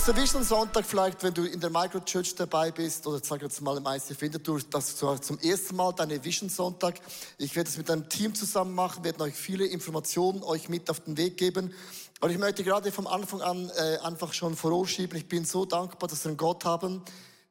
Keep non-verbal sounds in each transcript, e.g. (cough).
großer Vision Sonntag vielleicht, wenn du in der Microchurch dabei bist oder sag jetzt mal im ICF Winterthur, das ist zum ersten Mal deine Vision Sonntag. Ich werde es mit einem Team zusammen machen, werde euch viele Informationen euch mit auf den Weg geben. Und ich möchte gerade vom Anfang an äh, einfach schon vorausschieben, ich bin so dankbar, dass wir einen Gott haben,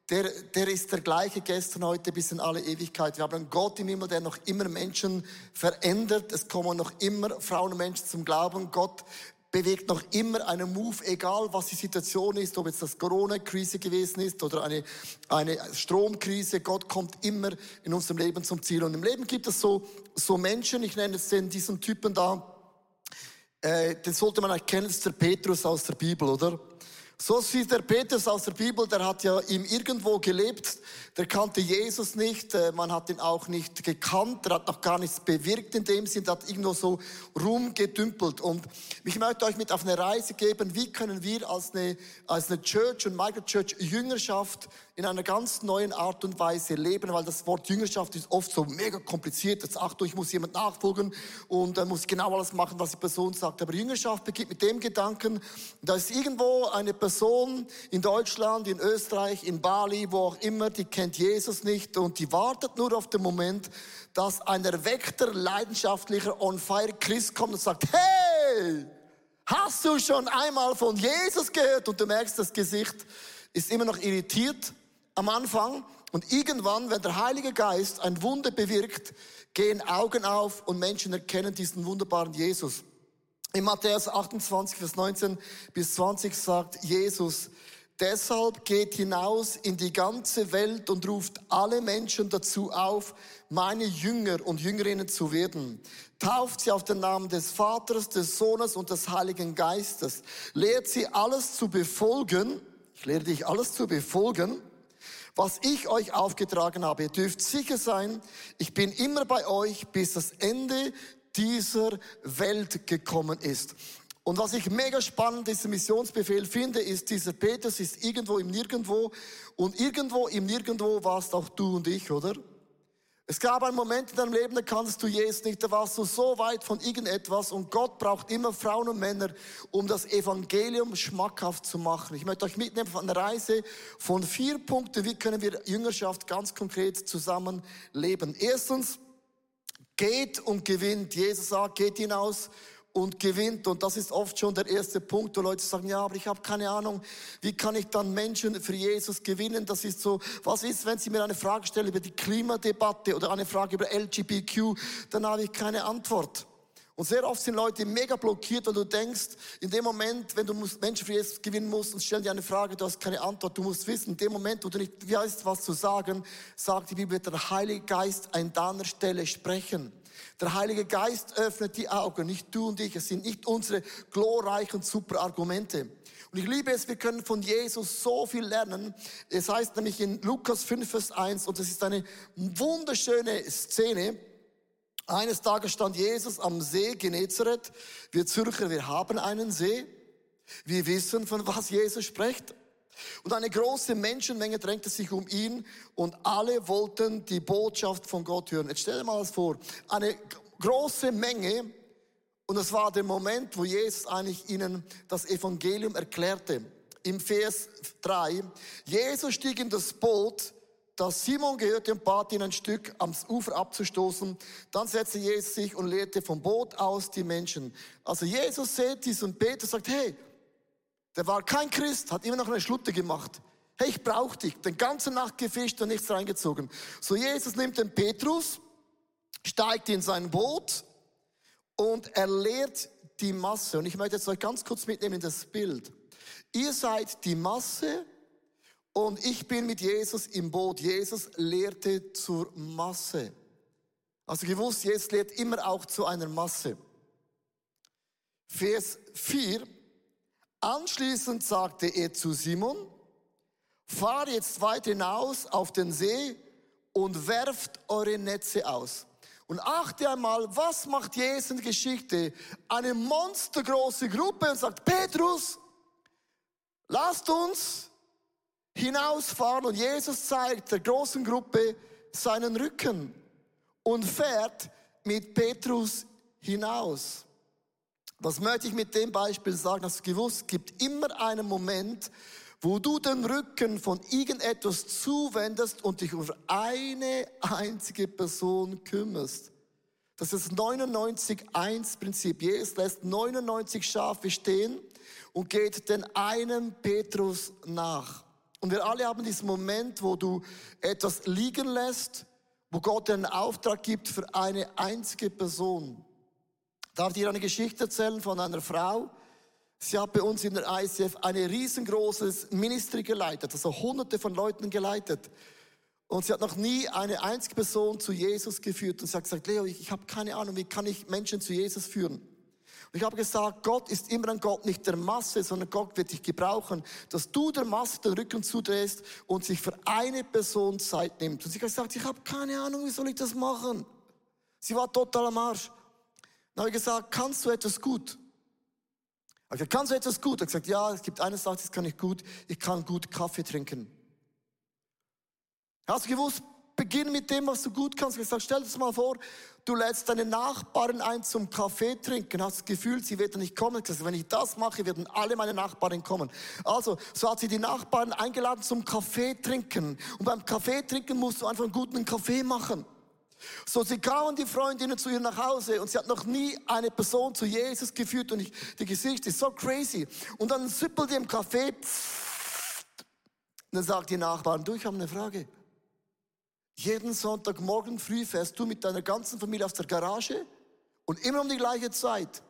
der, der ist der gleiche gestern, heute bis in alle Ewigkeit. Wir haben einen Gott im Himmel, der noch immer Menschen verändert. Es kommen noch immer Frauen und Menschen zum Glauben. Gott bewegt noch immer einen Move, egal was die Situation ist, ob jetzt das Corona-Krise gewesen ist oder eine, eine Stromkrise. Gott kommt immer in unserem Leben zum Ziel. Und im Leben gibt es so, so Menschen, ich nenne es den, diesen Typen da, äh, den sollte man erkennen, das ist der Petrus aus der Bibel, oder? So sieht der Petrus aus der Bibel, der hat ja ihm irgendwo gelebt, der kannte Jesus nicht, äh, man hat ihn auch nicht gekannt, der hat noch gar nichts bewirkt in dem Sinn, der hat irgendwo so rumgedümpelt. Und ich möchte euch mit auf eine Reise geben, wie können wir als eine, als eine Church und Microchurch Jüngerschaft in einer ganz neuen Art und Weise leben, weil das Wort Jüngerschaft ist oft so mega kompliziert. Jetzt Achtung, ich muss jemand nachfolgen und dann muss ich genau alles machen, was die Person sagt. Aber Jüngerschaft beginnt mit dem Gedanken, da ist irgendwo eine Person in Deutschland, in Österreich, in Bali, wo auch immer, die kennt Jesus nicht und die wartet nur auf den Moment, dass ein erweckter, leidenschaftlicher, on fire Christ kommt und sagt, hey, hast du schon einmal von Jesus gehört? Und du merkst, das Gesicht ist immer noch irritiert am Anfang und irgendwann, wenn der Heilige Geist ein Wunder bewirkt, gehen Augen auf und Menschen erkennen diesen wunderbaren Jesus. In Matthäus 28, Vers 19 bis 20 sagt Jesus, deshalb geht hinaus in die ganze Welt und ruft alle Menschen dazu auf, meine Jünger und Jüngerinnen zu werden. Tauft sie auf den Namen des Vaters, des Sohnes und des Heiligen Geistes. Lehrt sie alles zu befolgen. Ich lehre dich alles zu befolgen was ich euch aufgetragen habe. Ihr dürft sicher sein, ich bin immer bei euch, bis das Ende dieser Welt gekommen ist. Und was ich mega spannend, diesen Missionsbefehl finde, ist, dieser Petrus ist irgendwo im Nirgendwo und irgendwo im Nirgendwo warst auch du und ich, oder? Es gab einen Moment in deinem Leben, da kannst du Jesus nicht, da warst du so weit von irgendetwas und Gott braucht immer Frauen und Männer, um das Evangelium schmackhaft zu machen. Ich möchte euch mitnehmen von einer Reise von vier Punkten, wie können wir Jüngerschaft ganz konkret zusammen leben. Erstens, geht und gewinnt. Jesus sagt, geht hinaus und gewinnt. Und das ist oft schon der erste Punkt, wo Leute sagen, ja, aber ich habe keine Ahnung, wie kann ich dann Menschen für Jesus gewinnen? Das ist so, was ist, wenn Sie mir eine Frage stellen über die Klimadebatte oder eine Frage über LGBTQ, dann habe ich keine Antwort. Und sehr oft sind Leute mega blockiert, weil du denkst, in dem Moment, wenn du Menschen für Jesus gewinnen musst und stellen dir eine Frage, du hast keine Antwort, du musst wissen, in dem Moment, wo du nicht weißt, was zu sagen, sagt die Bibel, der Heilige Geist an deiner Stelle sprechen. Der Heilige Geist öffnet die Augen, nicht du und ich. Es sind nicht unsere glorreichen super Argumente. Und ich liebe es, wir können von Jesus so viel lernen. Es heißt nämlich in Lukas 5, Vers 1, und es ist eine wunderschöne Szene. Eines Tages stand Jesus am See Genezareth. Wir Zürcher, wir haben einen See. Wir wissen, von was Jesus spricht. Und eine große Menschenmenge drängte sich um ihn und alle wollten die Botschaft von Gott hören. Jetzt stell dir mal das vor. Eine große Menge und es war der Moment, wo Jesus eigentlich ihnen das Evangelium erklärte. Im Vers 3. Jesus stieg in das Boot, das Simon gehörte und bat ihn ein Stück ans Ufer abzustoßen. Dann setzte Jesus sich und lehrte vom Boot aus die Menschen. Also Jesus sieht Peter und sagt, hey, der war kein Christ, hat immer noch eine Schlutte gemacht. Hey, ich brauche dich. Den ganzen Nacht gefischt und nichts reingezogen. So Jesus nimmt den Petrus, steigt in sein Boot und er lehrt die Masse. Und ich möchte jetzt euch ganz kurz mitnehmen in das Bild. Ihr seid die Masse und ich bin mit Jesus im Boot. Jesus lehrte zur Masse. Also gewusst, Jesus lehrt immer auch zu einer Masse. Vers 4. Anschließend sagte er zu Simon, fahr jetzt weit hinaus auf den See und werft eure Netze aus. Und achte einmal, was macht Jesus Geschichte? Eine monstergroße Gruppe und sagt, Petrus, lasst uns hinausfahren. Und Jesus zeigt der großen Gruppe seinen Rücken und fährt mit Petrus hinaus. Was möchte ich mit dem Beispiel sagen? Hast du gewusst, es gibt immer einen Moment, wo du den Rücken von irgendetwas zuwendest und dich um eine einzige Person kümmerst. Das ist das 99-1-Prinzip. Jesus lässt 99 Schafe stehen und geht den einen Petrus nach. Und wir alle haben diesen Moment, wo du etwas liegen lässt, wo Gott einen Auftrag gibt für eine einzige Person. Darf ich dir eine Geschichte erzählen von einer Frau? Sie hat bei uns in der ICF eine riesengroßes Ministry geleitet, also hunderte von Leuten geleitet. Und sie hat noch nie eine einzige Person zu Jesus geführt. Und sie hat gesagt, Leo, ich, ich habe keine Ahnung, wie kann ich Menschen zu Jesus führen? Und ich habe gesagt, Gott ist immer ein Gott nicht der Masse, sondern Gott wird dich gebrauchen, dass du der Masse den Rücken zudrehst und sich für eine Person Zeit nimmt. Und sie hat gesagt, ich habe keine Ahnung, wie soll ich das machen? Sie war total am Arsch. Dann habe ich gesagt, kannst du etwas gut? Ich gesagt, kannst du etwas gut? Er hat gesagt, ja, es gibt eine Sache, das kann ich gut. Ich kann gut Kaffee trinken. Hast du gewusst, beginn mit dem, was du gut kannst. Ich sage, stell dir das mal vor, du lädst deine Nachbarin ein zum Kaffee trinken, hast das Gefühl, sie wird nicht kommen. Ich sage, wenn ich das mache, werden alle meine Nachbarn kommen. Also, so hat sie die Nachbarn eingeladen zum Kaffee trinken. Und beim Kaffee trinken musst du einfach einen guten Kaffee machen. So, sie kamen die Freundinnen zu ihr nach Hause und sie hat noch nie eine Person zu Jesus geführt und ich, die Gesicht ist so crazy. Und dann süppelt die im Kaffee. Pff, dann sagt die Nachbarn, du, ich habe eine Frage. Jeden Sonntagmorgen früh fährst du mit deiner ganzen Familie aus der Garage und immer um die gleiche Zeit.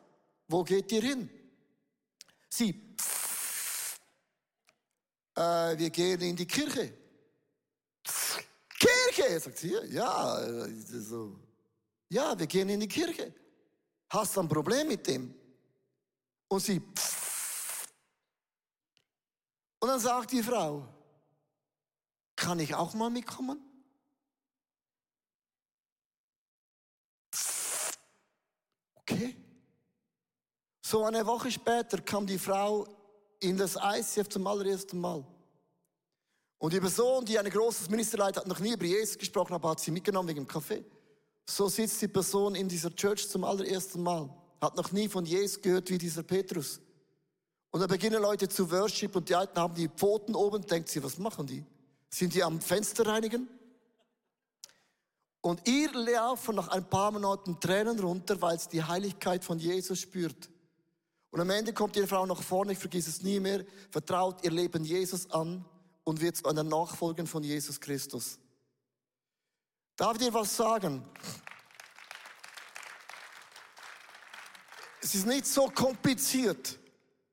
Wo geht ihr hin? Sie, pff, äh, wir gehen in die Kirche. Kirche, sagt sie, ja, so, ja, wir gehen in die Kirche. Hast du ein Problem mit dem? Und sie, und dann sagt die Frau, kann ich auch mal mitkommen? Okay. So eine Woche später kam die Frau in das ICF zum allerersten Mal. Und die Person, die ein großes Ministerleid hat, noch nie über Jesus gesprochen, aber hat sie mitgenommen wegen dem Kaffee. So sitzt die Person in dieser Church zum allerersten Mal, hat noch nie von Jesus gehört wie dieser Petrus. Und da beginnen Leute zu worship und die Alten haben die Pfoten oben, denkt sie, was machen die? Sind die am Fenster reinigen? Und ihr laufen nach ein paar Monaten Tränen runter, weil sie die Heiligkeit von Jesus spürt. Und am Ende kommt ihre Frau nach vorne, ich vergiss es nie mehr, vertraut ihr Leben Jesus an und wird zu einer Nachfolgerin von Jesus Christus. Darf ich dir was sagen? Es ist nicht so kompliziert.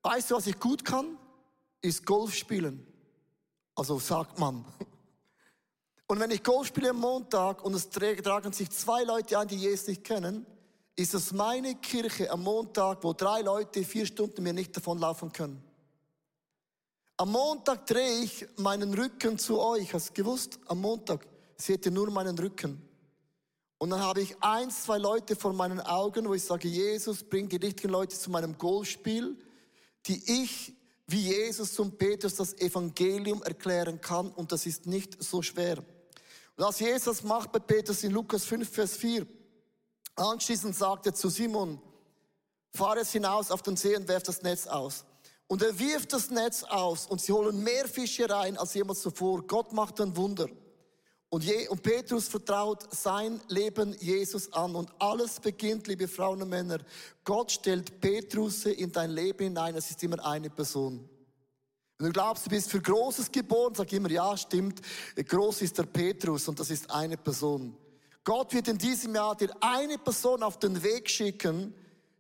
Weißt du, was ich gut kann? Ist Golf spielen. Also sagt man. Und wenn ich Golf spiele am Montag und es tragen sich zwei Leute ein, die Jesus nicht kennen, ist es meine Kirche am Montag, wo drei Leute vier Stunden mir nicht davonlaufen können. Am Montag drehe ich meinen Rücken zu euch. Hast du gewusst? Am Montag seht ihr nur meinen Rücken. Und dann habe ich eins, zwei Leute vor meinen Augen, wo ich sage, Jesus, bring die richtigen Leute zu meinem Golfspiel, die ich wie Jesus zum Petrus das Evangelium erklären kann. Und das ist nicht so schwer. Und als Jesus macht bei Petrus in Lukas 5, Vers 4, anschließend sagt er zu Simon, fahr es hinaus auf den See und werf das Netz aus. Und er wirft das Netz aus und sie holen mehr Fische rein als jemals zuvor. Gott macht ein Wunder. Und, Je und Petrus vertraut sein Leben Jesus an. Und alles beginnt, liebe Frauen und Männer. Gott stellt Petrus in dein Leben hinein. Es ist immer eine Person. Wenn du glaubst, du bist für Großes geboren, sag immer, ja, stimmt, groß ist der Petrus und das ist eine Person. Gott wird in diesem Jahr dir eine Person auf den Weg schicken,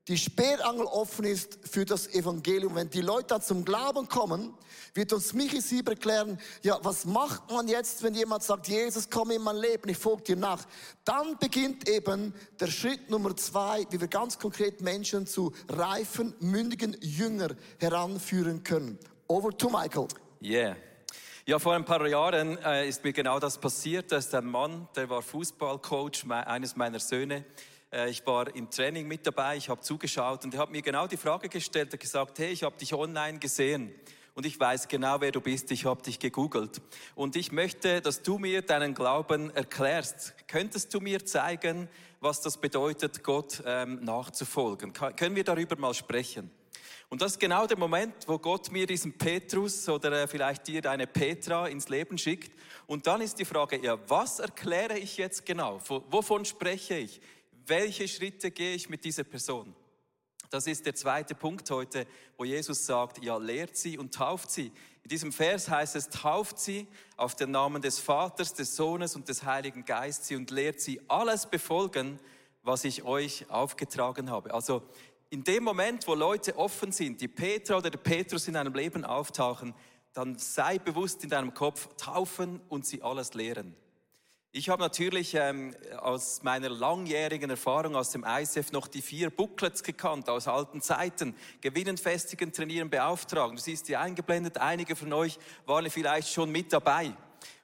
die Sperrangel offen ist für das Evangelium. Wenn die Leute dann zum Glauben kommen, wird uns Michi Sieber erklären, ja, was macht man jetzt, wenn jemand sagt, Jesus, komm in mein Leben, ich folge dir nach. Dann beginnt eben der Schritt Nummer zwei, wie wir ganz konkret Menschen zu reifen, mündigen Jünger heranführen können. Over to Michael. Yeah. Ja, vor ein paar Jahren äh, ist mir genau das passiert. Da ist ein Mann, der war Fußballcoach eines meiner Söhne. Äh, ich war im Training mit dabei, ich habe zugeschaut und er hat mir genau die Frage gestellt, er gesagt, hey, ich habe dich online gesehen und ich weiß genau, wer du bist. Ich habe dich gegoogelt. Und ich möchte, dass du mir deinen Glauben erklärst. Könntest du mir zeigen, was das bedeutet, Gott ähm, nachzufolgen. Kann, können wir darüber mal sprechen? Und das ist genau der Moment, wo Gott mir diesen Petrus oder äh, vielleicht dir deine Petra ins Leben schickt. Und dann ist die Frage, ja, was erkläre ich jetzt genau? Wovon spreche ich? Welche Schritte gehe ich mit dieser Person? Das ist der zweite Punkt heute, wo Jesus sagt, ja, lehrt sie und tauft sie. In diesem Vers heißt es, tauft sie auf den Namen des Vaters, des Sohnes und des Heiligen Geistes und lehrt sie alles befolgen, was ich euch aufgetragen habe. Also in dem Moment, wo Leute offen sind, die Petra oder der Petrus in einem Leben auftauchen, dann sei bewusst in deinem Kopf, taufen und sie alles lehren. Ich habe natürlich ähm, aus meiner langjährigen Erfahrung aus dem ICF noch die vier Booklets gekannt aus alten Zeiten. Gewinnen, festigen, trainieren, beauftragen. Du siehst die eingeblendet. Einige von euch waren vielleicht schon mit dabei.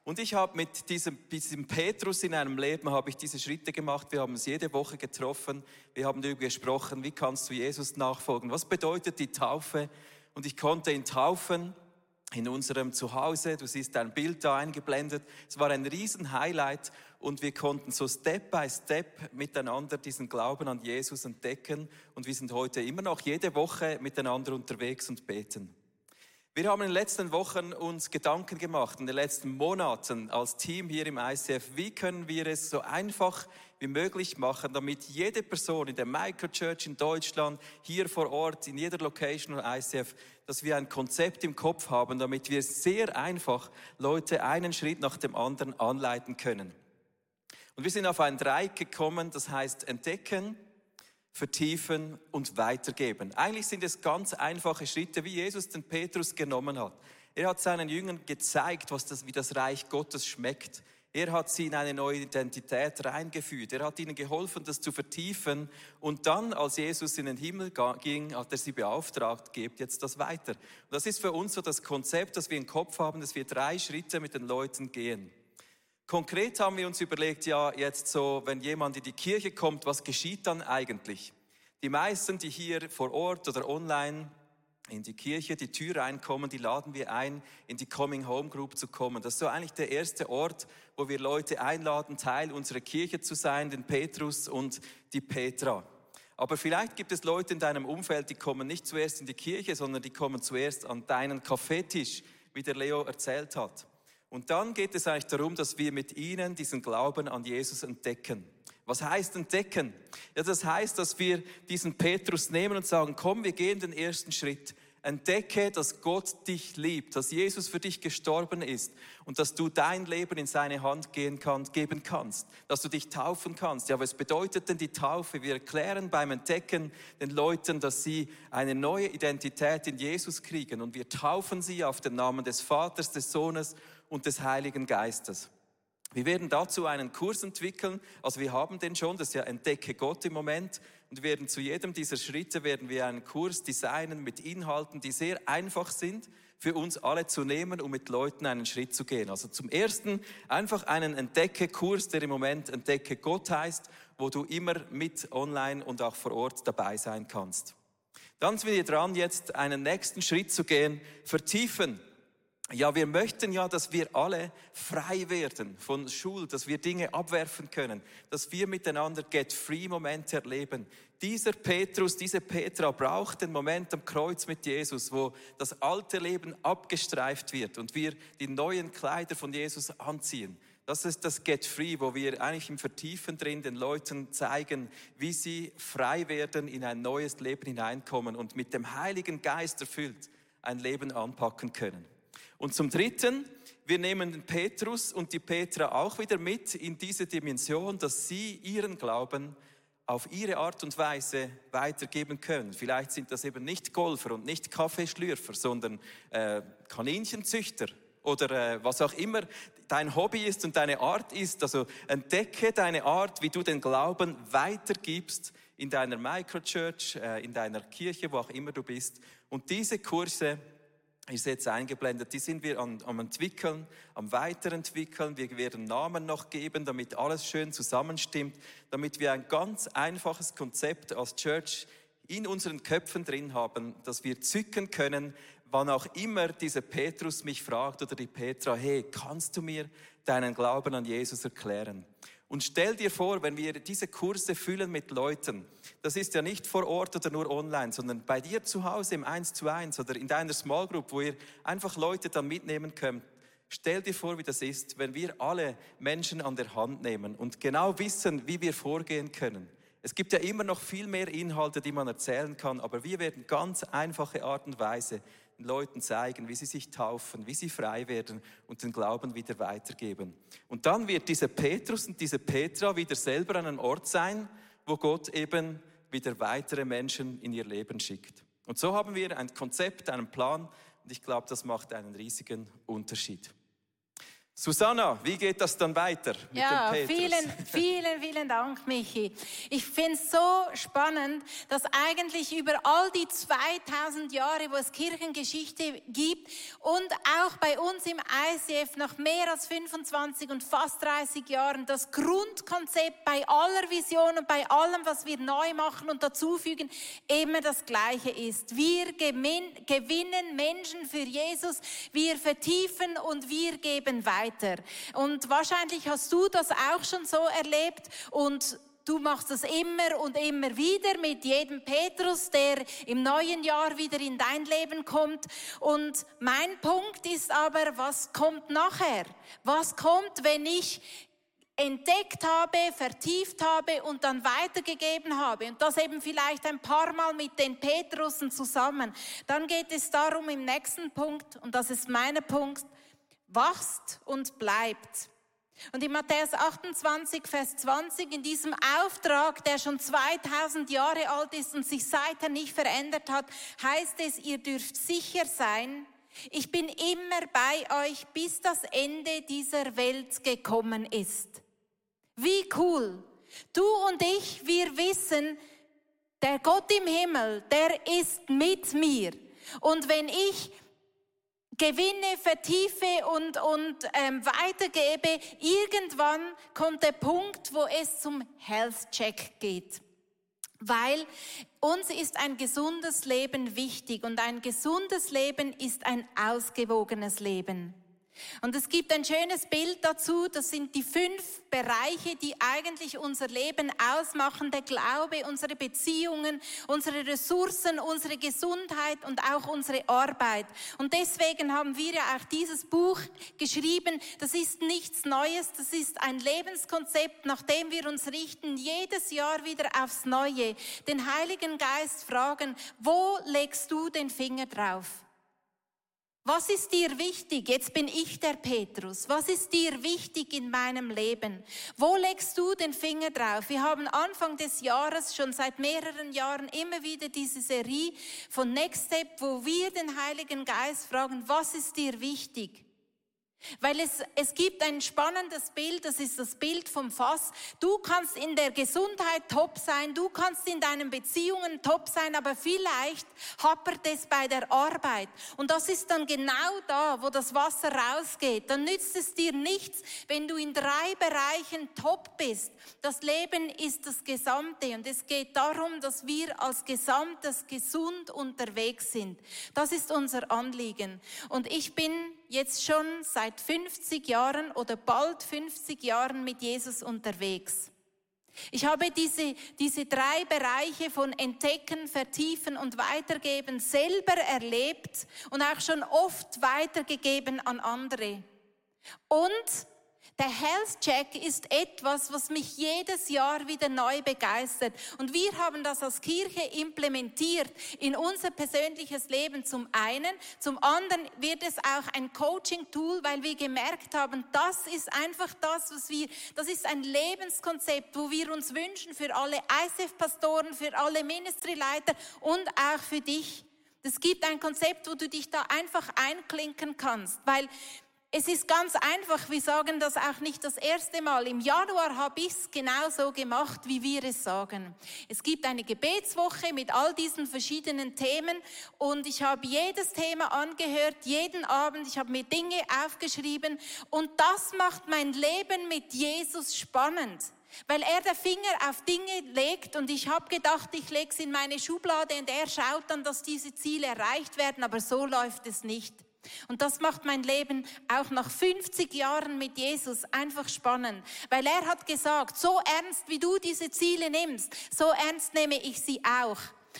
Und ich habe mit diesem, diesem Petrus in einem Leben habe ich diese Schritte gemacht. Wir haben uns jede Woche getroffen. Wir haben darüber gesprochen, wie kannst du Jesus nachfolgen? Was bedeutet die Taufe? Und ich konnte ihn taufen in unserem Zuhause. Du siehst ein Bild da eingeblendet. Es war ein riesen Highlight und wir konnten so Step by Step miteinander diesen Glauben an Jesus entdecken und wir sind heute immer noch jede Woche miteinander unterwegs und beten. Wir haben in den letzten Wochen uns Gedanken gemacht, in den letzten Monaten als Team hier im ICF, wie können wir es so einfach wie möglich machen, damit jede Person in der Microchurch in Deutschland, hier vor Ort, in jeder Location von ICF, dass wir ein Konzept im Kopf haben, damit wir sehr einfach Leute einen Schritt nach dem anderen anleiten können. Und wir sind auf ein Dreieck gekommen, das heißt entdecken, vertiefen und weitergeben. Eigentlich sind es ganz einfache Schritte, wie Jesus den Petrus genommen hat. Er hat seinen Jüngern gezeigt, was das, wie das Reich Gottes schmeckt. Er hat sie in eine neue Identität reingeführt. Er hat ihnen geholfen, das zu vertiefen. Und dann, als Jesus in den Himmel ging, hat er sie beauftragt, gebt jetzt das weiter. Und das ist für uns so das Konzept, das wir im Kopf haben, dass wir drei Schritte mit den Leuten gehen. Konkret haben wir uns überlegt, ja, jetzt so, wenn jemand in die Kirche kommt, was geschieht dann eigentlich? Die meisten, die hier vor Ort oder online in die Kirche, die Tür reinkommen, die laden wir ein, in die Coming Home Group zu kommen. Das ist so eigentlich der erste Ort, wo wir Leute einladen, Teil unserer Kirche zu sein, den Petrus und die Petra. Aber vielleicht gibt es Leute in deinem Umfeld, die kommen nicht zuerst in die Kirche, sondern die kommen zuerst an deinen Kaffeetisch, wie der Leo erzählt hat. Und dann geht es eigentlich darum, dass wir mit ihnen diesen Glauben an Jesus entdecken. Was heißt entdecken? Ja, das heißt, dass wir diesen Petrus nehmen und sagen, komm, wir gehen den ersten Schritt. Entdecke, dass Gott dich liebt, dass Jesus für dich gestorben ist und dass du dein Leben in seine Hand gehen kann, geben kannst, dass du dich taufen kannst. Ja, was bedeutet denn die Taufe? Wir erklären beim Entdecken den Leuten, dass sie eine neue Identität in Jesus kriegen und wir taufen sie auf den Namen des Vaters, des Sohnes und des Heiligen Geistes. Wir werden dazu einen Kurs entwickeln, also wir haben den schon, das ist ja Entdecke Gott im Moment und wir werden zu jedem dieser Schritte werden wir einen Kurs designen mit Inhalten, die sehr einfach sind für uns alle zu nehmen, um mit Leuten einen Schritt zu gehen. Also zum ersten einfach einen Entdecke-Kurs, der im Moment Entdecke Gott heißt, wo du immer mit online und auch vor Ort dabei sein kannst. Dann sind wir dran, jetzt einen nächsten Schritt zu gehen, vertiefen ja, wir möchten ja, dass wir alle frei werden von Schuld, dass wir Dinge abwerfen können, dass wir miteinander Get-Free-Momente erleben. Dieser Petrus, diese Petra braucht den Moment am Kreuz mit Jesus, wo das alte Leben abgestreift wird und wir die neuen Kleider von Jesus anziehen. Das ist das Get Free, wo wir eigentlich im Vertiefen drin den Leuten zeigen, wie sie frei werden, in ein neues Leben hineinkommen und mit dem Heiligen Geist erfüllt ein Leben anpacken können. Und zum Dritten, wir nehmen den Petrus und die Petra auch wieder mit in diese Dimension, dass sie ihren Glauben auf ihre Art und Weise weitergeben können. Vielleicht sind das eben nicht Golfer und nicht Kaffeeschlürfer, sondern äh, Kaninchenzüchter oder äh, was auch immer dein Hobby ist und deine Art ist. Also entdecke deine Art, wie du den Glauben weitergibst in deiner Microchurch, äh, in deiner Kirche, wo auch immer du bist. Und diese Kurse ist jetzt eingeblendet, die sind wir am, am entwickeln, am weiterentwickeln. Wir werden Namen noch geben, damit alles schön zusammenstimmt, damit wir ein ganz einfaches Konzept als Church in unseren Köpfen drin haben, dass wir zücken können, wann auch immer dieser Petrus mich fragt oder die Petra, hey, kannst du mir deinen Glauben an Jesus erklären? Und stell dir vor, wenn wir diese Kurse füllen mit Leuten, das ist ja nicht vor Ort oder nur online, sondern bei dir zu Hause im 1 zu 1 oder in deiner Small Group, wo ihr einfach Leute dann mitnehmen könnt. Stell dir vor, wie das ist, wenn wir alle Menschen an der Hand nehmen und genau wissen, wie wir vorgehen können. Es gibt ja immer noch viel mehr Inhalte, die man erzählen kann, aber wir werden ganz einfache Art und Weise Leuten zeigen, wie sie sich taufen, wie sie frei werden und den Glauben wieder weitergeben. Und dann wird dieser Petrus und diese Petra wieder selber an einem Ort sein, wo Gott eben wieder weitere Menschen in ihr Leben schickt. Und so haben wir ein Konzept, einen Plan und ich glaube, das macht einen riesigen Unterschied. Susanna, wie geht das dann weiter mit ja, dem Petrus? vielen, (laughs) vielen, vielen Dank, Michi. Ich finde es so spannend, dass eigentlich über all die 2000 Jahre, wo es Kirchengeschichte gibt und auch bei uns im ICF nach mehr als 25 und fast 30 Jahren das Grundkonzept bei aller Vision und bei allem, was wir neu machen und dazufügen, immer das Gleiche ist. Wir gewinnen Menschen für Jesus, wir vertiefen und wir geben weiter weiter. Und wahrscheinlich hast du das auch schon so erlebt und Du machst es immer und immer wieder mit jedem Petrus, der im neuen Jahr wieder in dein Leben kommt. Und mein Punkt ist aber, was kommt nachher? Was kommt, wenn ich entdeckt habe, vertieft habe und dann weitergegeben habe und das eben vielleicht ein paar Mal mit den Petrusen zusammen, dann geht es darum im nächsten Punkt, und das ist mein Punkt, wachst und bleibt. Und in Matthäus 28, Vers 20, in diesem Auftrag, der schon 2000 Jahre alt ist und sich seither nicht verändert hat, heißt es, ihr dürft sicher sein, ich bin immer bei euch, bis das Ende dieser Welt gekommen ist. Wie cool. Du und ich, wir wissen, der Gott im Himmel, der ist mit mir. Und wenn ich gewinne, vertiefe und, und ähm, weitergebe, irgendwann kommt der Punkt, wo es zum Health Check geht. Weil uns ist ein gesundes Leben wichtig und ein gesundes Leben ist ein ausgewogenes Leben. Und es gibt ein schönes Bild dazu, das sind die fünf Bereiche, die eigentlich unser Leben ausmachen, der Glaube, unsere Beziehungen, unsere Ressourcen, unsere Gesundheit und auch unsere Arbeit. Und deswegen haben wir ja auch dieses Buch geschrieben, das ist nichts Neues, das ist ein Lebenskonzept, nach dem wir uns richten, jedes Jahr wieder aufs Neue, den Heiligen Geist fragen, wo legst du den Finger drauf? Was ist dir wichtig? Jetzt bin ich der Petrus. Was ist dir wichtig in meinem Leben? Wo legst du den Finger drauf? Wir haben Anfang des Jahres schon seit mehreren Jahren immer wieder diese Serie von Next Step, wo wir den Heiligen Geist fragen, was ist dir wichtig? Weil es, es gibt ein spannendes Bild, das ist das Bild vom Fass. Du kannst in der Gesundheit top sein, du kannst in deinen Beziehungen top sein, aber vielleicht happert es bei der Arbeit. Und das ist dann genau da, wo das Wasser rausgeht. Dann nützt es dir nichts, wenn du in drei Bereichen top bist. Das Leben ist das Gesamte und es geht darum, dass wir als Gesamtes gesund unterwegs sind. Das ist unser Anliegen. Und ich bin jetzt schon seit 50 Jahren oder bald 50 Jahren mit Jesus unterwegs. Ich habe diese, diese drei Bereiche von Entdecken, Vertiefen und Weitergeben selber erlebt und auch schon oft weitergegeben an andere. Und der Health Check ist etwas, was mich jedes Jahr wieder neu begeistert. Und wir haben das als Kirche implementiert in unser persönliches Leben zum einen. Zum anderen wird es auch ein Coaching-Tool, weil wir gemerkt haben, das ist einfach das, was wir, das ist ein Lebenskonzept, wo wir uns wünschen für alle ICF-Pastoren, für alle Ministry-Leiter und auch für dich. Es gibt ein Konzept, wo du dich da einfach einklinken kannst, weil es ist ganz einfach, wir sagen das auch nicht das erste Mal. Im Januar habe ich es genauso gemacht, wie wir es sagen. Es gibt eine Gebetswoche mit all diesen verschiedenen Themen und ich habe jedes Thema angehört, jeden Abend. Ich habe mir Dinge aufgeschrieben und das macht mein Leben mit Jesus spannend. Weil er der Finger auf Dinge legt und ich habe gedacht, ich lege es in meine Schublade und er schaut dann, dass diese Ziele erreicht werden, aber so läuft es nicht. Und das macht mein Leben auch nach 50 Jahren mit Jesus einfach spannend, weil er hat gesagt, so ernst wie du diese Ziele nimmst, so ernst nehme ich sie auch.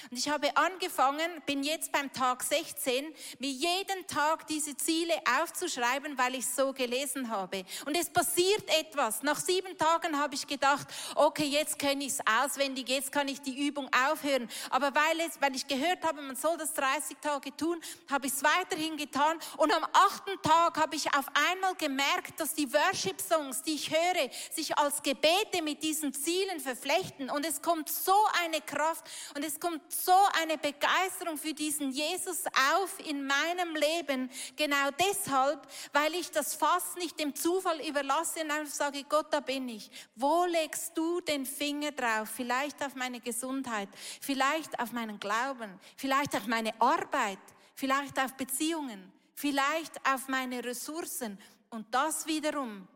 Und ich habe angefangen, bin jetzt beim Tag 16, mir jeden Tag diese Ziele aufzuschreiben, weil ich so gelesen habe. Und es passiert etwas. Nach sieben Tagen habe ich gedacht, okay, jetzt kenne ich es auswendig, jetzt kann ich die Übung aufhören. Aber weil, es, weil ich gehört habe, man soll das 30 Tage tun, habe ich es weiterhin getan. Und am achten Tag habe ich auf einmal gemerkt, dass die Worship-Songs, die ich höre, sich als Gebete mit diesen Zielen verflechten. Und es kommt so eine Kraft und es kommt so eine Begeisterung für diesen Jesus auf in meinem Leben. Genau deshalb, weil ich das Fass nicht dem Zufall überlasse und einfach sage, Gott, da bin ich. Wo legst du den Finger drauf? Vielleicht auf meine Gesundheit, vielleicht auf meinen Glauben, vielleicht auf meine Arbeit, vielleicht auf Beziehungen, vielleicht auf meine Ressourcen. Und das wiederum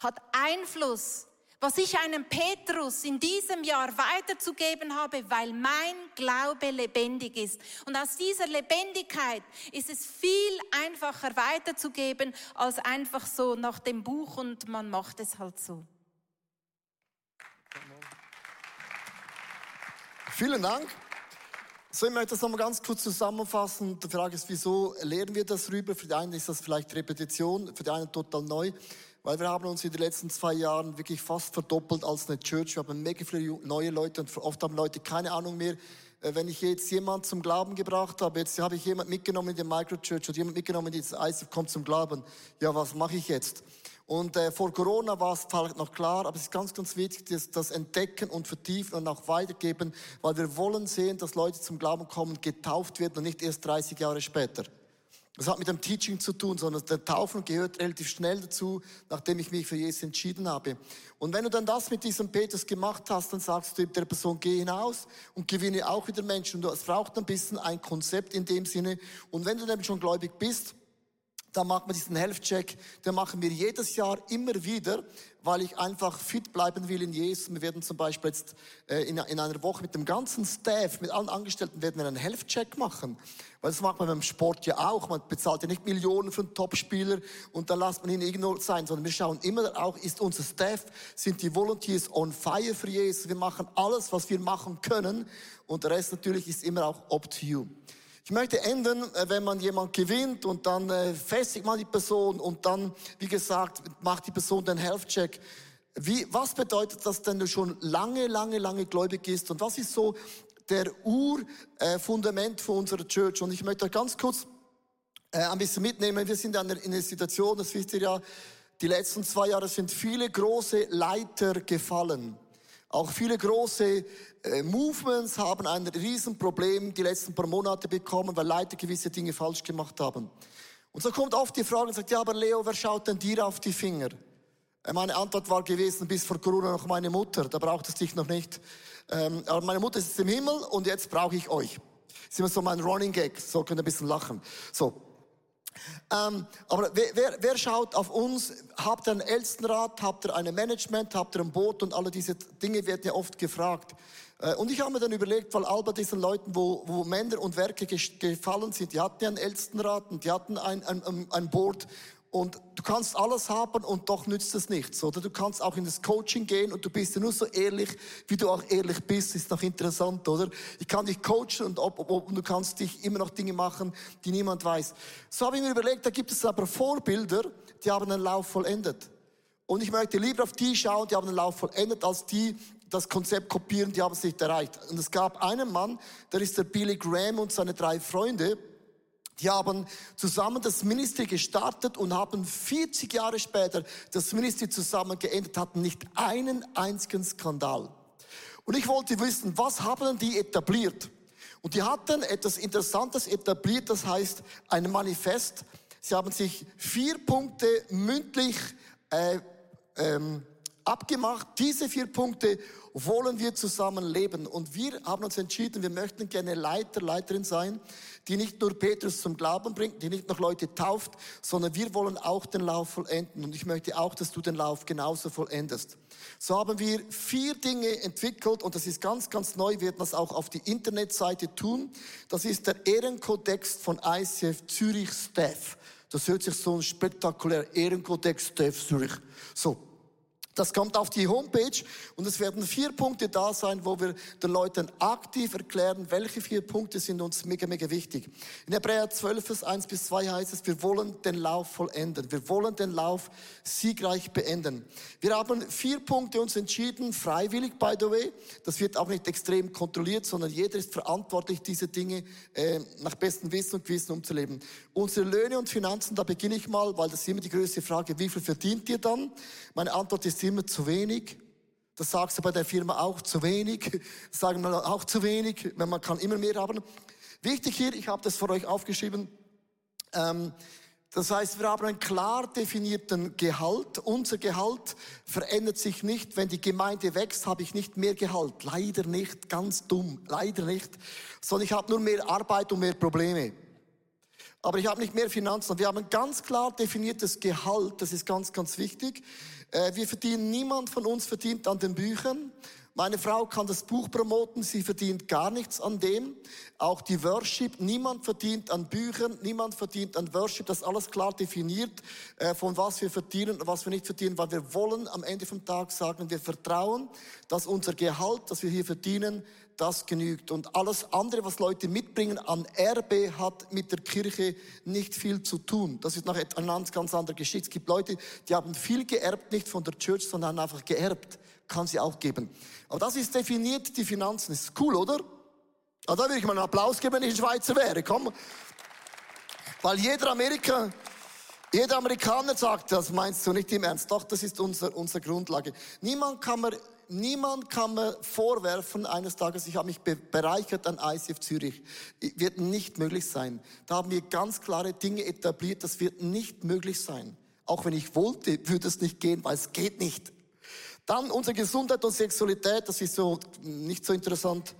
hat Einfluss was ich einem Petrus in diesem Jahr weiterzugeben habe, weil mein Glaube lebendig ist. Und aus dieser Lebendigkeit ist es viel einfacher weiterzugeben, als einfach so nach dem Buch und man macht es halt so. Vielen Dank. So, ich möchte das nochmal ganz kurz zusammenfassen. Die Frage ist, wieso lernen wir das rüber? Für die einen ist das vielleicht Repetition, für die einen total neu. Weil wir haben uns in den letzten zwei Jahren wirklich fast verdoppelt als eine Church. Wir haben mega viele neue Leute und oft haben Leute keine Ahnung mehr, äh, wenn ich jetzt jemand zum Glauben gebracht habe, jetzt habe ich jemand mitgenommen in die Microchurch oder jemand mitgenommen in dieses ICF, kommt zum Glauben. Ja, was mache ich jetzt? Und äh, vor Corona war es vielleicht noch klar, aber es ist ganz, ganz wichtig, das, das Entdecken und Vertiefen und auch weitergeben, weil wir wollen sehen, dass Leute zum Glauben kommen, getauft werden und nicht erst 30 Jahre später. Das hat mit dem Teaching zu tun, sondern der Taufen gehört relativ schnell dazu, nachdem ich mich für Jesus entschieden habe. Und wenn du dann das mit diesem Petrus gemacht hast, dann sagst du der Person, geh hinaus und gewinne auch wieder Menschen. Und es braucht ein bisschen ein Konzept in dem Sinne. Und wenn du dann schon gläubig bist, da macht man diesen Health-Check, den machen wir jedes Jahr immer wieder, weil ich einfach fit bleiben will in Jesus. Wir werden zum Beispiel jetzt äh, in, in, einer Woche mit dem ganzen Staff, mit allen Angestellten, werden wir einen Health-Check machen. Weil das macht man beim Sport ja auch. Man bezahlt ja nicht Millionen für einen Topspieler und dann lässt man ihn irgendwo sein, sondern wir schauen immer auch, ist unser Staff, sind die Volunteers on fire für Jesus. Wir machen alles, was wir machen können und der Rest natürlich ist immer auch up to you. Ich möchte enden, äh, wenn man jemand gewinnt und dann äh, festigt man die Person und dann, wie gesagt, macht die Person den Health-Check. Wie, was bedeutet das denn, du schon lange, lange, lange gläubig bist? Und was ist so der Urfundament äh, für unsere Church? Und ich möchte ganz kurz äh, ein bisschen mitnehmen. Wir sind in einer Situation, das wisst ihr ja, die letzten zwei Jahre sind viele große Leiter gefallen. Auch viele große äh, Movements haben ein Riesenproblem die letzten paar Monate bekommen, weil Leute gewisse Dinge falsch gemacht haben. Und so kommt oft die Frage und sagt, ja, aber Leo, wer schaut denn dir auf die Finger? Äh, meine Antwort war gewesen, bis vor Corona noch meine Mutter, da braucht es dich noch nicht. Ähm, aber meine Mutter ist im Himmel und jetzt brauche ich euch. Das ist immer so mein Running Gag, so könnt ihr ein bisschen lachen. So, ähm, aber wer, wer, wer, schaut auf uns? Habt ihr einen Ältestenrat? Habt ihr ein Management? Habt ihr ein Boot? Und alle diese Dinge werden ja oft gefragt. Äh, und ich habe mir dann überlegt, weil all bei diesen Leuten, wo, wo Männer und Werke gefallen sind, die hatten ja einen Ältestenrat und die hatten ein, ein, ein Board. Und du kannst alles haben und doch nützt es nichts, oder? Du kannst auch in das Coaching gehen und du bist ja nur so ehrlich, wie du auch ehrlich bist, ist noch interessant, oder? Ich kann dich coachen und, ob, ob, und du kannst dich immer noch Dinge machen, die niemand weiß. So habe ich mir überlegt, da gibt es aber Vorbilder, die haben einen Lauf vollendet. Und ich möchte lieber auf die schauen, die haben einen Lauf vollendet, als die, das Konzept kopieren, die haben es nicht erreicht. Und es gab einen Mann, der ist der Billy Graham und seine drei Freunde, die haben zusammen das Ministry gestartet und haben 40 Jahre später das Ministry zusammen geendet, hatten nicht einen einzigen Skandal. Und ich wollte wissen, was haben die etabliert? Und die hatten etwas Interessantes etabliert, das heißt ein Manifest. Sie haben sich vier Punkte mündlich äh, ähm, abgemacht. Diese vier Punkte wollen wir zusammen leben. Und wir haben uns entschieden, wir möchten gerne Leiter, Leiterin sein, die nicht nur Petrus zum Glauben bringt, die nicht noch Leute tauft, sondern wir wollen auch den Lauf vollenden. Und ich möchte auch, dass du den Lauf genauso vollendest. So haben wir vier Dinge entwickelt und das ist ganz, ganz neu, wir werden das auch auf die Internetseite tun. Das ist der Ehrenkodex von ICF Zürich Staff. Das hört sich so ein spektakulär Ehrenkodex Staff Zürich. So, das kommt auf die Homepage und es werden vier Punkte da sein, wo wir den Leuten aktiv erklären, welche vier Punkte sind uns mega, mega wichtig. In Hebräer 12, Vers 1 bis 2 heißt es, wir wollen den Lauf vollenden. Wir wollen den Lauf siegreich beenden. Wir haben vier Punkte uns entschieden, freiwillig, by the way. Das wird auch nicht extrem kontrolliert, sondern jeder ist verantwortlich, diese Dinge äh, nach bestem Wissen und Gewissen umzuleben. Unsere Löhne und Finanzen, da beginne ich mal, weil das ist immer die größte Frage, wie viel verdient ihr dann? Meine Antwort ist immer zu wenig. Das sagst du bei der Firma auch zu wenig. Das sagen wir auch zu wenig, man kann immer mehr haben. Wichtig hier, ich habe das für euch aufgeschrieben. Ähm, das heißt, wir haben einen klar definierten Gehalt. Unser Gehalt verändert sich nicht. Wenn die Gemeinde wächst, habe ich nicht mehr Gehalt. Leider nicht, ganz dumm, leider nicht. Sondern ich habe nur mehr Arbeit und mehr Probleme. Aber ich habe nicht mehr Finanzen. Wir haben ein ganz klar definiertes Gehalt. Das ist ganz, ganz wichtig. Äh, wir verdienen, niemand von uns verdient an den Büchern. Meine Frau kann das Buch promoten, sie verdient gar nichts an dem. Auch die Worship, niemand verdient an Büchern, niemand verdient an Worship. Das ist alles klar definiert, äh, von was wir verdienen und was wir nicht verdienen, weil wir wollen am Ende vom Tag sagen, wir vertrauen, dass unser Gehalt, das wir hier verdienen, das genügt. Und alles andere, was Leute mitbringen an Erbe, hat mit der Kirche nicht viel zu tun. Das ist noch eine ganz, andere Geschichte. Es gibt Leute, die haben viel geerbt, nicht von der Church, sondern einfach geerbt kann sie auch geben. Aber das ist definiert, die Finanzen. Ist cool, oder? Ah, da würde ich mal einen Applaus geben, wenn ich ein Schweizer wäre. Komm. Weil jeder Amerika, jeder Amerikaner sagt, das meinst du nicht im Ernst. Doch, das ist unser, unsere Grundlage. Niemand kann mir, niemand kann mir vorwerfen eines Tages, ich habe mich bereichert an ICF Zürich. Wird nicht möglich sein. Da haben wir ganz klare Dinge etabliert, das wird nicht möglich sein. Auch wenn ich wollte, würde es nicht gehen, weil es geht nicht. Dann unsere Gesundheit und Sexualität, das ist so nicht so interessant.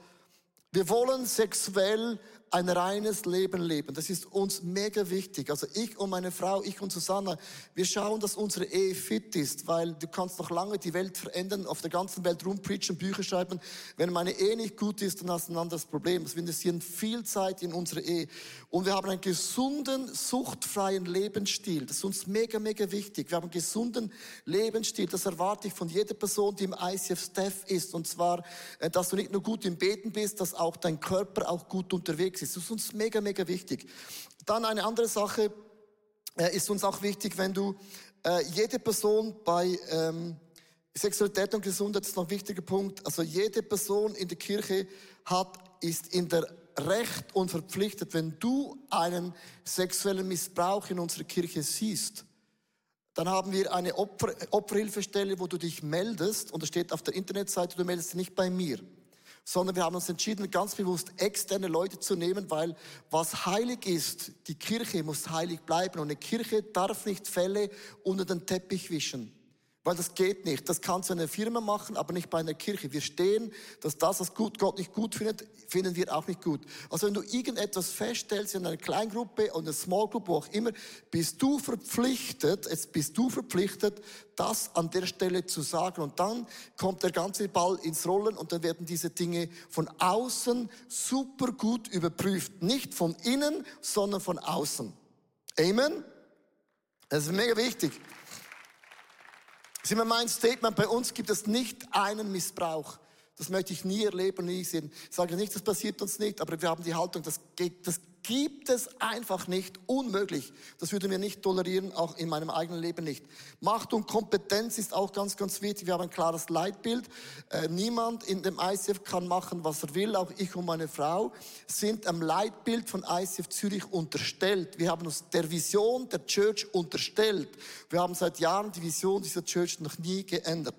Wir wollen sexuell ein reines Leben leben. Das ist uns mega wichtig. Also ich und meine Frau, ich und Susanna, wir schauen, dass unsere Ehe fit ist, weil du kannst noch lange die Welt verändern, auf der ganzen Welt rumpreachen, Bücher schreiben. Wenn meine Ehe nicht gut ist, dann hast du ein anderes Problem. Also wir investieren viel Zeit in unsere Ehe. Und wir haben einen gesunden, suchtfreien Lebensstil. Das ist uns mega, mega wichtig. Wir haben einen gesunden Lebensstil. Das erwarte ich von jeder Person, die im ICF-Staff ist. Und zwar, äh, dass du nicht nur gut im Beten bist, dass auch dein Körper auch gut unterwegs ist. Das ist uns mega, mega wichtig. Dann eine andere Sache äh, ist uns auch wichtig, wenn du äh, jede Person bei ähm, Sexualität und Gesundheit ist noch ein wichtiger Punkt. Also jede Person in der Kirche hat, ist in der Recht und verpflichtet, wenn du einen sexuellen Missbrauch in unserer Kirche siehst, dann haben wir eine Opfer, Opferhilfestelle, wo du dich meldest und da steht auf der Internetseite, du meldest dich nicht bei mir sondern wir haben uns entschieden, ganz bewusst externe Leute zu nehmen, weil was heilig ist, die Kirche muss heilig bleiben und eine Kirche darf nicht Fälle unter den Teppich wischen. Weil das geht nicht. Das kannst du in einer Firma machen, aber nicht bei einer Kirche. Wir stehen, dass das, was gut, Gott nicht gut findet, finden wir auch nicht gut. Also wenn du irgendetwas feststellst in einer Kleingruppe oder einer Small Group, wo auch immer, bist du verpflichtet, jetzt bist du verpflichtet, das an der Stelle zu sagen. Und dann kommt der ganze Ball ins Rollen und dann werden diese Dinge von außen super gut überprüft. Nicht von innen, sondern von außen. Amen? Das ist mega wichtig. Das ist mein Statement. Bei uns gibt es nicht einen Missbrauch. Das möchte ich nie erleben, nie sehen. Ich sage nicht, das passiert uns nicht, aber wir haben die Haltung, das, geht, das gibt es einfach nicht, unmöglich. Das würden wir nicht tolerieren, auch in meinem eigenen Leben nicht. Macht und Kompetenz ist auch ganz, ganz wichtig. Wir haben ein klares Leitbild. Äh, niemand in dem ICF kann machen, was er will. Auch ich und meine Frau sind am Leitbild von ICF Zürich unterstellt. Wir haben uns der Vision der Church unterstellt. Wir haben seit Jahren die Vision dieser Church noch nie geändert.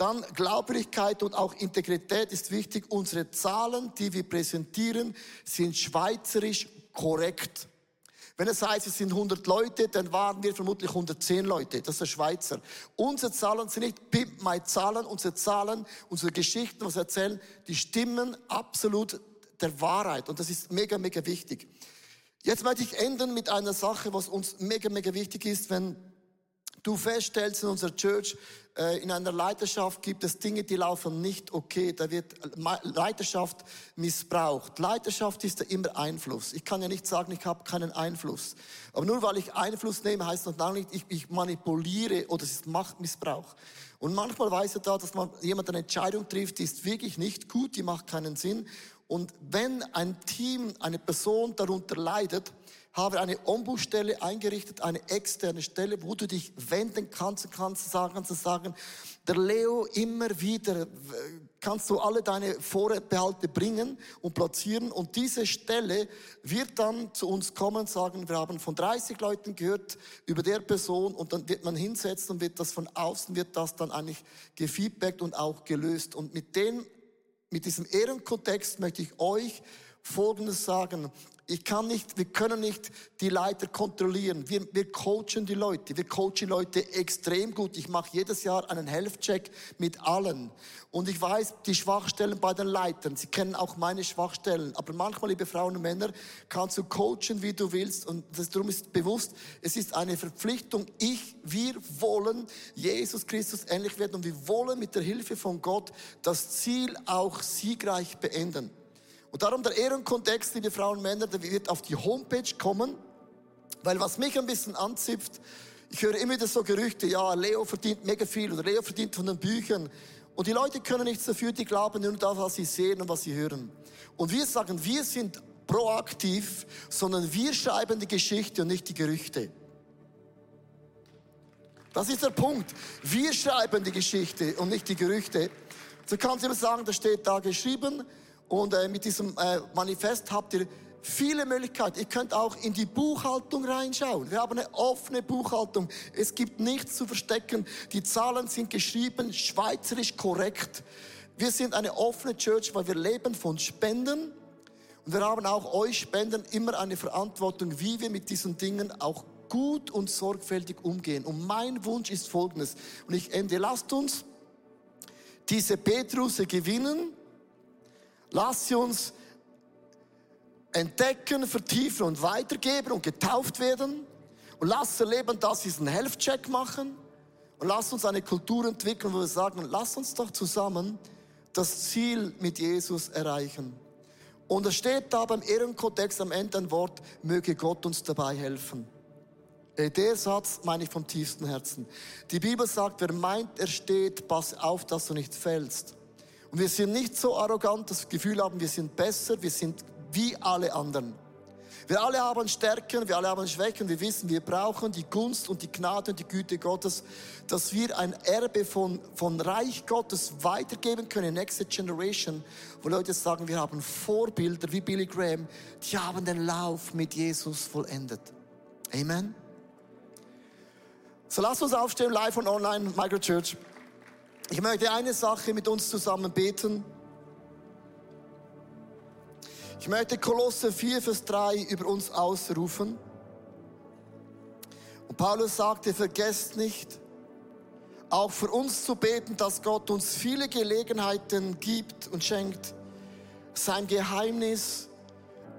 Dann Glaubwürdigkeit und auch Integrität ist wichtig. Unsere Zahlen, die wir präsentieren, sind schweizerisch korrekt. Wenn es heißt, es sind 100 Leute, dann waren wir vermutlich 110 Leute. Das ist der Schweizer. Unsere Zahlen sind nicht Pimp My Zahlen. Unsere Zahlen, unsere Geschichten, was wir erzählen, die stimmen absolut der Wahrheit. Und das ist mega, mega wichtig. Jetzt möchte ich enden mit einer Sache, was uns mega, mega wichtig ist, wenn du feststellst in unserer Church, in einer Leiterschaft gibt es Dinge, die laufen nicht okay. Da wird Leiterschaft missbraucht. Leiterschaft ist ja immer Einfluss. Ich kann ja nicht sagen, ich habe keinen Einfluss. Aber nur weil ich Einfluss nehme, heißt das noch nicht, ich, ich manipuliere oder es ist Machtmissbrauch. Und manchmal weiß er da, dass man jemand eine Entscheidung trifft, die ist wirklich nicht gut, die macht keinen Sinn. Und wenn ein Team, eine Person darunter leidet, habe eine Ombudsstelle eingerichtet, eine externe Stelle, wo du dich wenden kannst und kannst sagen, kannst sagen, der Leo immer wieder kannst du alle deine Vorbehalte bringen und platzieren und diese Stelle wird dann zu uns kommen und sagen, wir haben von 30 Leuten gehört über der Person und dann wird man hinsetzen und wird das von außen, wird das dann eigentlich gefeedbackt und auch gelöst und mit den, mit diesem Ehrenkontext möchte ich euch Folgendes sagen. Ich kann nicht, wir können nicht die Leiter kontrollieren. Wir, wir coachen die Leute. Wir coachen Leute extrem gut. Ich mache jedes Jahr einen Health-Check mit allen. Und ich weiß die Schwachstellen bei den Leitern. Sie kennen auch meine Schwachstellen. Aber manchmal, liebe Frauen und Männer, kannst du coachen, wie du willst. Und das, darum ist bewusst, es ist eine Verpflichtung. Ich, wir wollen Jesus Christus ähnlich werden. Und wir wollen mit der Hilfe von Gott das Ziel auch siegreich beenden. Und darum der Ehrenkontext, liebe Frauen und Männer, der wird auf die Homepage kommen, weil was mich ein bisschen anzipft, ich höre immer wieder so Gerüchte, ja, Leo verdient mega viel oder Leo verdient von den Büchern. Und die Leute können nichts dafür, die glauben nur das, was sie sehen und was sie hören. Und wir sagen, wir sind proaktiv, sondern wir schreiben die Geschichte und nicht die Gerüchte. Das ist der Punkt. Wir schreiben die Geschichte und nicht die Gerüchte. So kannst du immer sagen, da steht da geschrieben, und äh, mit diesem äh, Manifest habt ihr viele Möglichkeiten. Ihr könnt auch in die Buchhaltung reinschauen. Wir haben eine offene Buchhaltung. Es gibt nichts zu verstecken. Die Zahlen sind geschrieben, schweizerisch korrekt. Wir sind eine offene Church, weil wir leben von Spenden. Und wir haben auch euch Spenden immer eine Verantwortung, wie wir mit diesen Dingen auch gut und sorgfältig umgehen. Und mein Wunsch ist folgendes. Und ich ende, lasst uns diese Petrusse gewinnen Lass sie uns entdecken, vertiefen und weitergeben und getauft werden. Und lass erleben, dass sie einen Health-Check machen. Und lass uns eine Kultur entwickeln, wo wir sagen, lass uns doch zusammen das Ziel mit Jesus erreichen. Und es steht da beim Ehrenkodex am Ende ein Wort, möge Gott uns dabei helfen. Der Satz meine ich vom tiefsten Herzen. Die Bibel sagt, wer meint, er steht, pass auf, dass du nicht fällst. Und wir sind nicht so arrogant, das Gefühl haben, wir sind besser, wir sind wie alle anderen. Wir alle haben Stärken, wir alle haben Schwächen, wir wissen, wir brauchen die Gunst und die Gnade und die Güte Gottes, dass wir ein Erbe von, von Reich Gottes weitergeben können, Next Generation, wo Leute sagen, wir haben Vorbilder wie Billy Graham, die haben den Lauf mit Jesus vollendet. Amen. So lasst uns aufstehen, live und online, Microchurch. Ich möchte eine Sache mit uns zusammen beten. Ich möchte Kolosse 4, Vers 3 über uns ausrufen. Und Paulus sagte, vergesst nicht, auch für uns zu beten, dass Gott uns viele Gelegenheiten gibt und schenkt, sein Geheimnis